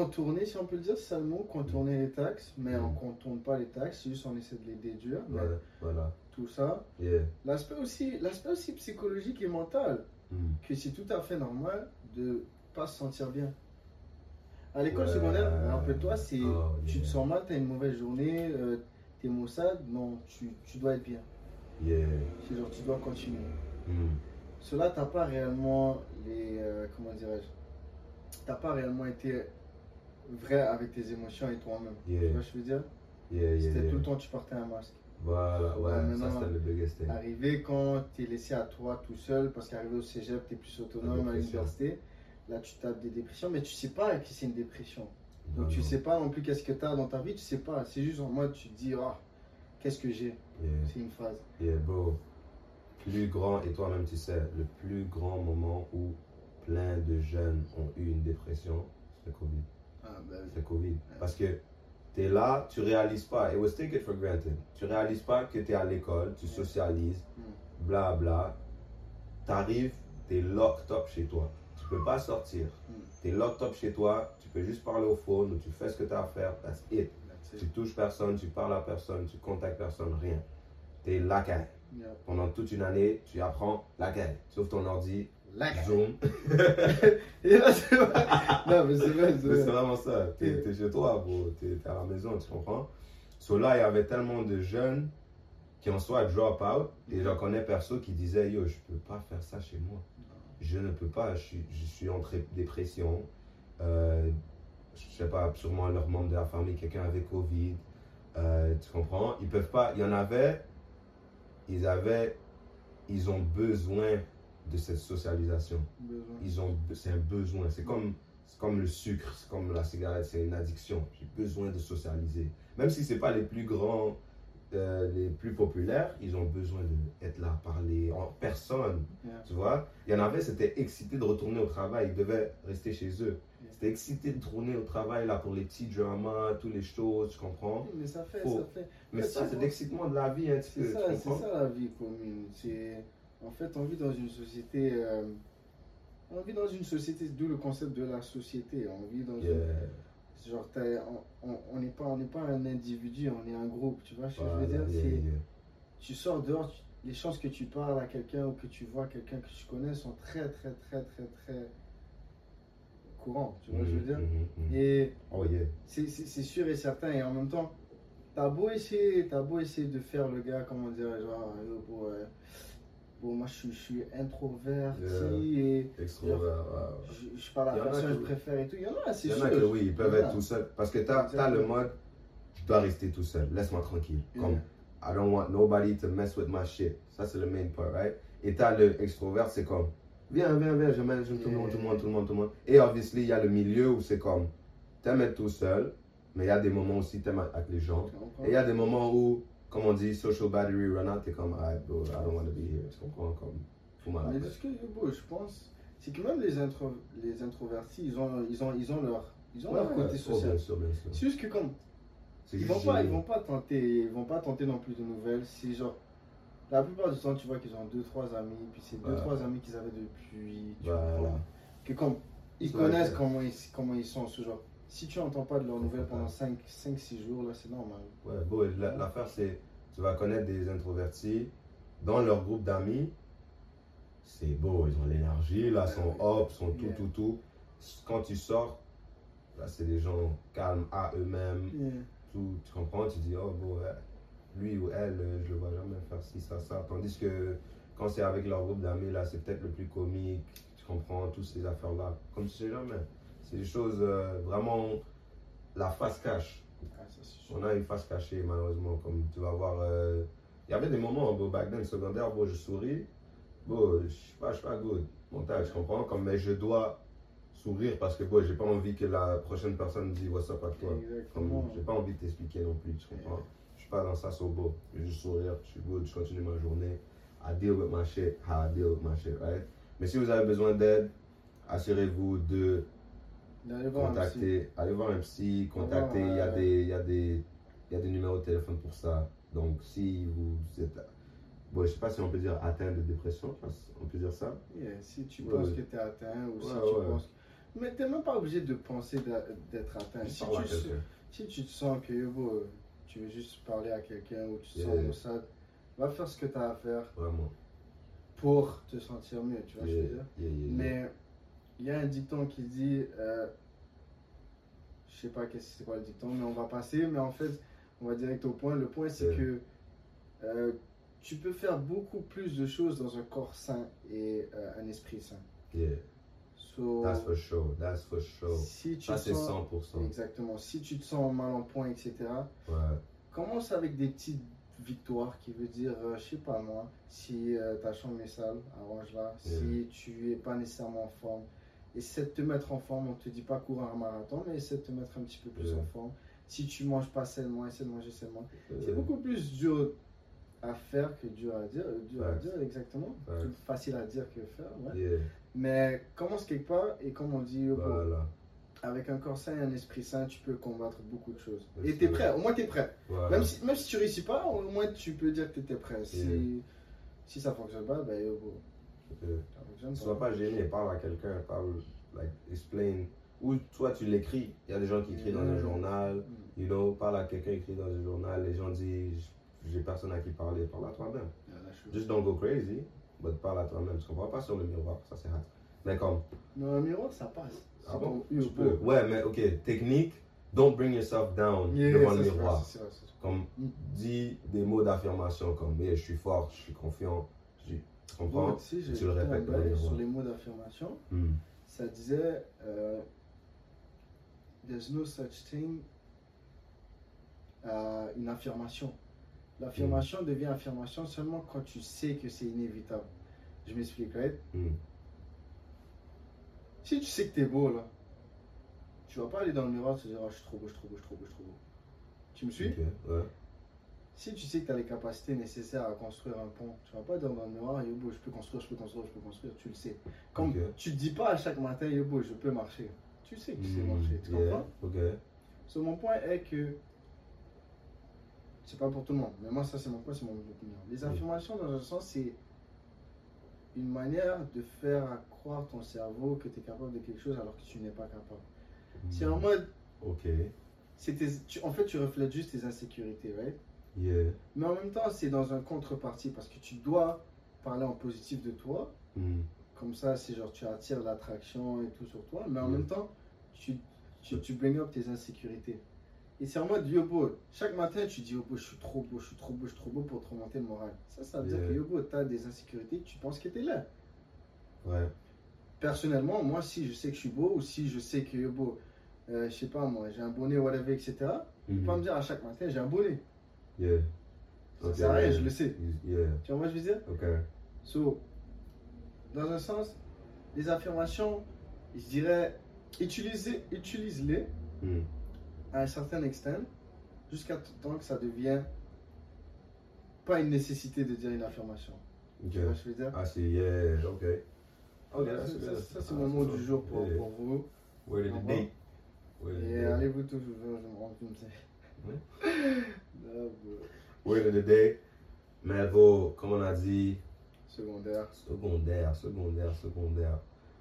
contourner, si on peut le dire, c'est ça le mot, contourner les taxes, mais on Mm. ne contourne pas les taxes, juste on essaie de les déduire. mais Voilà, voilà. Tout ça. Yeah. L'aspect aussi, l'aspect aussi psychologique et mental, Mm. que c'est tout à fait normal de pas se sentir bien. À l'école Ouais. secondaire, rappelle-toi, c'est Oh, tu te sens mal, tu as une mauvaise journée, euh, t'es maussade, non, tu, tu dois être bien. Yeah. C'est genre, tu dois continuer. Mm. Cela, t'as pas réellement les. euh, comment dirais-je T'as pas réellement été vrai avec tes émotions et toi-même. Tu vois ce que je veux dire? Yeah, C'était yeah. tout le temps, tu portais un masque. Voilà, ouais, Ouais, ça c'était le biggest thing. Arrivé quand tu es laissé à toi tout seul, parce qu'arrivé au cégep, tu es plus autonome à l'université. Là, tu tapes des dépressions, mais tu sais pas que c'est une dépression. Non, Donc, tu non. sais pas non plus qu'est-ce que tu as dans ta vie, tu sais pas. C'est juste en mode, tu te dis, ah, qu'est-ce que j'ai? C'est une phrase. Yeah, bro. Plus grand, et toi-même tu sais, le plus grand moment où plein de jeunes ont eu une dépression, c'est le Covid. Oui. C'est Covid. Parce que tu es là, tu réalises pas. It was take it for granted. Tu réalises pas que tu es à l'école, tu socialises, bla bla. Tu arrives, tu es locked up chez toi. Tu peux pas sortir. Tu es locked up chez toi, tu peux juste parler au phone ou tu fais ce que tu as à faire. That's it. That's it. Tu touches personne, tu parles à personne, tu contactes personne, rien. Tu es la caille. Yeah. Pendant toute une année, tu apprends la caille. Sauf ton ordi, La Zoom. C'est vrai. Non, mais c'est vrai, vraiment ça. T'es es chez toi, bro. T'es es à la maison, tu comprends? So là, il y avait tellement de jeunes qui en soit drop out. Et j'en connais perso qui disaient Yo, je peux pas faire ça chez moi. Je ne peux pas. Je suis, je suis en dépression. Euh, je sais pas, sûrement leur membre de la famille, quelqu'un avait Covid. Euh, tu comprends? Ils peuvent pas. Il y en avait. Ils avaient. Ils ont besoin de cette socialisation. Ils ont c'est un besoin. C'est comme c'est comme le sucre c'est comme la cigarette c'est une addiction. J'ai besoin de socialiser. Même si c'est pas les plus grands euh, les plus populaires ils ont besoin d'être là parler en personne. Yeah. tu vois? Il y en avait c'était excité de retourner au travail. Ils devaient rester chez eux. Yeah. c'était excité de retourner au travail là pour les petits dramas toutes les choses tu comprends? Mais ça fait, Faut- ça fait. mais ça c'est l'excitement de la vie petit C'est ça, ça la vie commune. C'est en fait on vit dans une société. euh, on vit dans une société, d'où le concept de la société. On vit dans Yeah. une. Genre, on- on on n'est pas, un individu, on est un groupe. Tu vois ce que je veux dire? yeah, C'est- yeah. tu sors dehors, tu- les chances que tu parles à quelqu'un ou que tu vois quelqu'un que tu connais sont très, très, très, très, très courants. Tu vois ce que je veux dire? Mhm, mhm. Et Oh c'est sûr et certain. Et en même temps, t'as beau essayer, t'as beau essayer de faire le gars, comment dire, genre, euh, bon, moi je suis, je suis introverti et Extrovert. ouais, je, je parle à la personne que je préfère et tout. Il y en a, c'est Il y en sûr. a que oui, ils peuvent être tout seuls. Parce que t'as as le mode, je dois rester tout seul, laisse-moi tranquille. Comme, Yeah. I don't want nobody to mess with my shit. Ça, c'est le main part, right? Et t'as le extrovert, c'est comme, viens, viens, viens, je m'aime tout le monde, tout le monde, tout le monde, tout le monde. Et obviously, il y a le milieu où c'est comme, t'aimes être tout seul, mais il y a des moments aussi, t'aimes avec les gens. Tu? Et il y a des moments où, comme on dit, social battery run out, t'es comme, ah, bro, I don't want to be here. Tu comprends? Comme, fous-moi la Mais ce que Yobo, je pense, c'est que même les, intro, les introvertis, ils ont, ils ont, ils ont leur, ils ont leur côté oh, social. bien sûr, bien sûr. C'est juste que comme ils vont pas, ils vont pas tenter, ils vont pas tenter non plus de nouvelles. C'est genre la plupart du temps, tu vois qu'ils ont deux trois amis, puis c'est deux Ouais. trois amis qu'ils avaient depuis. Tu Voilà. comprends Que comme ils connaissent comment ils, comment ils sont, ce genre. Si tu entends pas de leurs nouvelles pendant Confortable. 5 6 jours là, c'est normal. Ouais, bon, la- l'affaire c'est, tu vas connaître des introvertis dans leur groupe d'amis. C'est beau, ils ont l'énergie, là, sont up, sont tout, tout, tout. Quand tu sors, là, c'est des gens calmes à eux-mêmes, tout, tu comprends, tu dis, oh, bon, lui ou elle, euh, je le vois jamais faire ci, ça, ça. Tandis que quand c'est avec leur groupe d'amis, là, c'est peut-être le plus comique, tu comprends, toutes ces affaires-là. Comme tu sais jamais. C'est des choses euh, vraiment, la face cache. Ah. On a une face cachée, malheureusement. Comme tu vas voir. euh, Il y avait des moments, bon, back then, secondaire, bon, je souris. Bon, je suis pas, je suis pas good. Montage, je comprends. Comme, mais je dois sourire parce que, bon, j'ai pas envie que la prochaine personne me dise what's up avec toi. Comme, j'ai pas envie de t'expliquer non plus, tu comprends. Je suis pas dans ça, so beau. Je juste sourire, je suis good, je continue ma journée. I deal with my shit, how I deal with my shit, right? Mais si vous avez besoin d'aide, assurez-vous de D'aller voir contacter, allez voir un psy, contacter, voir, il y, a des, il, y a des, il y a des numéros de téléphone pour ça. Donc si vous êtes, bon, je sais pas si on peut dire atteint de dépression, on peut dire ça. Yeah, si tu Ouais, penses ouais. que tu es atteint ou si Ouais, tu ouais. penses. Mais tu même pas obligé de penser d'être atteint. Si tu, si tu te sens que euh, tu veux juste parler à quelqu'un ou tu te Yeah. sens maussade, va faire ce que tu as à faire Vraiment. pour te sentir mieux. Tu vois ce que je veux dire? Mais il y a un dicton qui dit, euh, je sais pas c'est quoi le dicton, mais on va passer. Mais en fait, on va direct au point. Le point, c'est que euh, tu peux faire beaucoup plus de choses dans un corps sain et euh, un esprit sain. Yeah, So, that's for sure, that's for sure. si tu Ça c'est sens, 100%. exactement, si tu te sens mal en point, etc. Ouais, Commence avec des petites victoires qui veut dire, euh, je sais pas moi, si euh, ta chambre est sale, arrange-la. Si tu es pas nécessairement en forme, essaie de te mettre en forme. On te dit pas courir un marathon, mais essaie de te mettre un petit peu plus en forme. Si tu manges pas sainement, essaie de manger sainement. C'est beaucoup plus dur à faire que dur à dire. Dur à dire, exactement. Plus facile à dire que faire, yeah, Mais commence quelque part et comme on dit, voilà. avec un corps sain et un esprit sain, tu peux combattre beaucoup de choses. Et t'es ça. prêt, au moins t'es prêt. voilà. Même si, même si tu réussis pas, au moins tu peux dire que tu étais prêt. Si, Yeah. si ça fonctionne pas, ben yo, fonctionne Sois pas. gêné, parle à quelqu'un, parle, like, explain. Ou toi, tu l'écris. Il y a des gens qui écrivent dans un Mm. journal, Mm. you know, parle à quelqu'un, écrit dans un journal. Les gens disent, j'ai personne à qui parler, parle à toi-même. Just don't go crazy, but parle à toi-même. Tu comprends pas sur le miroir, ça c'est hard. Mais comme, Non, un miroir, ça passe. ah bon, tu peux. Ouais, mais ok, technique, don't bring yourself down Yeah, devant le miroir. Comme, Mm. dis des mots d'affirmation comme, yeah, je suis fort, je suis confiant. Je- Tu comprends? Bon, tu le répètes sur les mots d'affirmation. Hmm. Ça disait euh, There's no such thing euh, une affirmation. L'affirmation Mm. devient affirmation seulement quand tu sais que c'est inévitable. Je m'explique, right? Hmm. Si tu sais que t'es beau là, tu vas pas aller dans le miroir et te dire oh, je suis trop beau, je suis trop beau, je suis trop beau, je suis trop beau. Tu me suis? Ouais. Si tu sais que tu as les capacités nécessaires à construire un pont, tu vas pas dire dans le miroir Yobo, je peux construire, je peux construire, je peux construire, tu le sais. Comme Ok. tu te dis pas à chaque matin Yobo, je peux marcher. Tu sais que tu sais Hmm, marcher, tu yeah, comprends? Ok. So, mon point est que c'est pas pour tout le monde, mais moi ça c'est mon point, c'est mon opinion. Les affirmations dans un sens c'est une manière de faire croire ton cerveau que tu es capable de quelque chose alors que tu n'es pas capable. C'est en mode, Ok. tes- tu- en fait tu reflètes juste tes insécurités, right? Yeah. Mais en même temps, c'est dans un contrepartie parce que tu dois parler en positif de toi. Mm. Comme ça, c'est genre tu attires l'attraction et tout sur toi. Mais en Mm. même temps, tu, tu, tu bring up tes insécurités. Et c'est en mode Yobo. Chaque matin, tu dis Yobo, je suis trop beau, je suis trop beau, je suis trop beau pour te remonter le moral. Ça, ça veut dire que Yobo, tu as des insécurités, tu penses que tu es là. Ouais. Personnellement, moi, si je sais que je suis beau ou si je sais que Yobo, euh, je sais pas moi, j'ai un bonnet, whatever, etc., tu Mhm. peux pas me dire à chaque matin, j'ai un bonnet. Yeah. Ça sert à rien, je le sais. Yeah. Tu vois, moi, je veux dire? Ok. So, dans un sens, les affirmations, je dirais, utilisez- utilise-les Mm. à un certain extent, jusqu'à temps que ça devient pas une nécessité de dire une affirmation. Ok. Tu vois ce que je veux dire? I see. Yeah. Ok. Ok, Ça, c'est mon mot du jour pour, Yeah. pour vous. Word of the Et allez-vous tous ouvrir, je me rends compte. Non. Word of the day. Mais vos, comme on a dit, Secondaire. secondaire, secondaire, secondaire.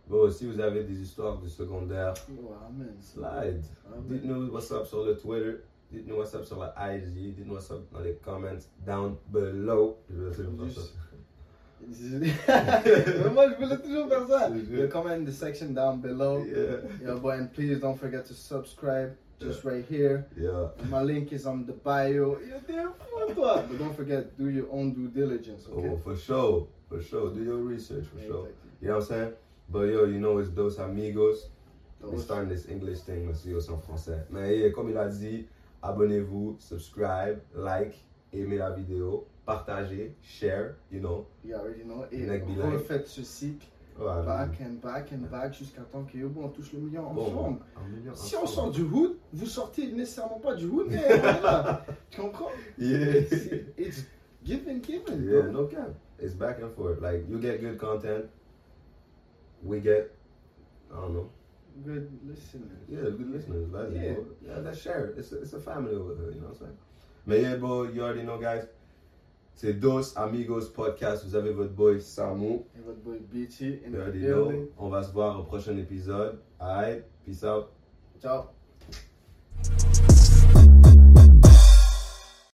Bon, si vous avez des histoires de secondaire, Oh, amen. slide. Dites-nous what's up sur le Twitter. Dites-nous what's up sur la IG. Dites-nous what's up dans les comments down below. Je vais essayer de faire ça. Moi, je voulais toujours faire ça. The comment the section down below. Yeah. Yo, boy, and please don't forget to subscribe. Just right here. Yeah. My link is on the bio. But don't forget, do your own due diligence, okay? Oh, for sure. For sure. Do your research, for sure. Exactly. You know what I'm saying? But yo, you know it's Dos Amigos. Dos. starting this English thing, mais c'est aussi en français. Mais yeah, comme il a dit, abonnez-vous, subscribe, like, aimez la vidéo, partagez, share, you know. You already know. Et be like. refaites ce cycle Voilà. back and back and back jusqu'à temps que bon, on touche le million Bon, ensemble. million Si on sort du hood, vous sortez nécessairement pas du hood, mais on est là. Tu comprends? Yeah. C'est- It's give and Yeah, bro. no cap. It's back and forth. Like you get good content, we get, I don't know, Good listener. yeah, good listeners. That's Yeah. it, bro. yeah, let's share it. It's a, it's a family over here, you know what I'm saying? Mais yeah, bro, you already know, guys. C'est Dos Amigos Podcast. Vous avez votre boy Samu. Et votre boy in You the building. On va se voir au prochain épisode. Alright, peace out. Ciao.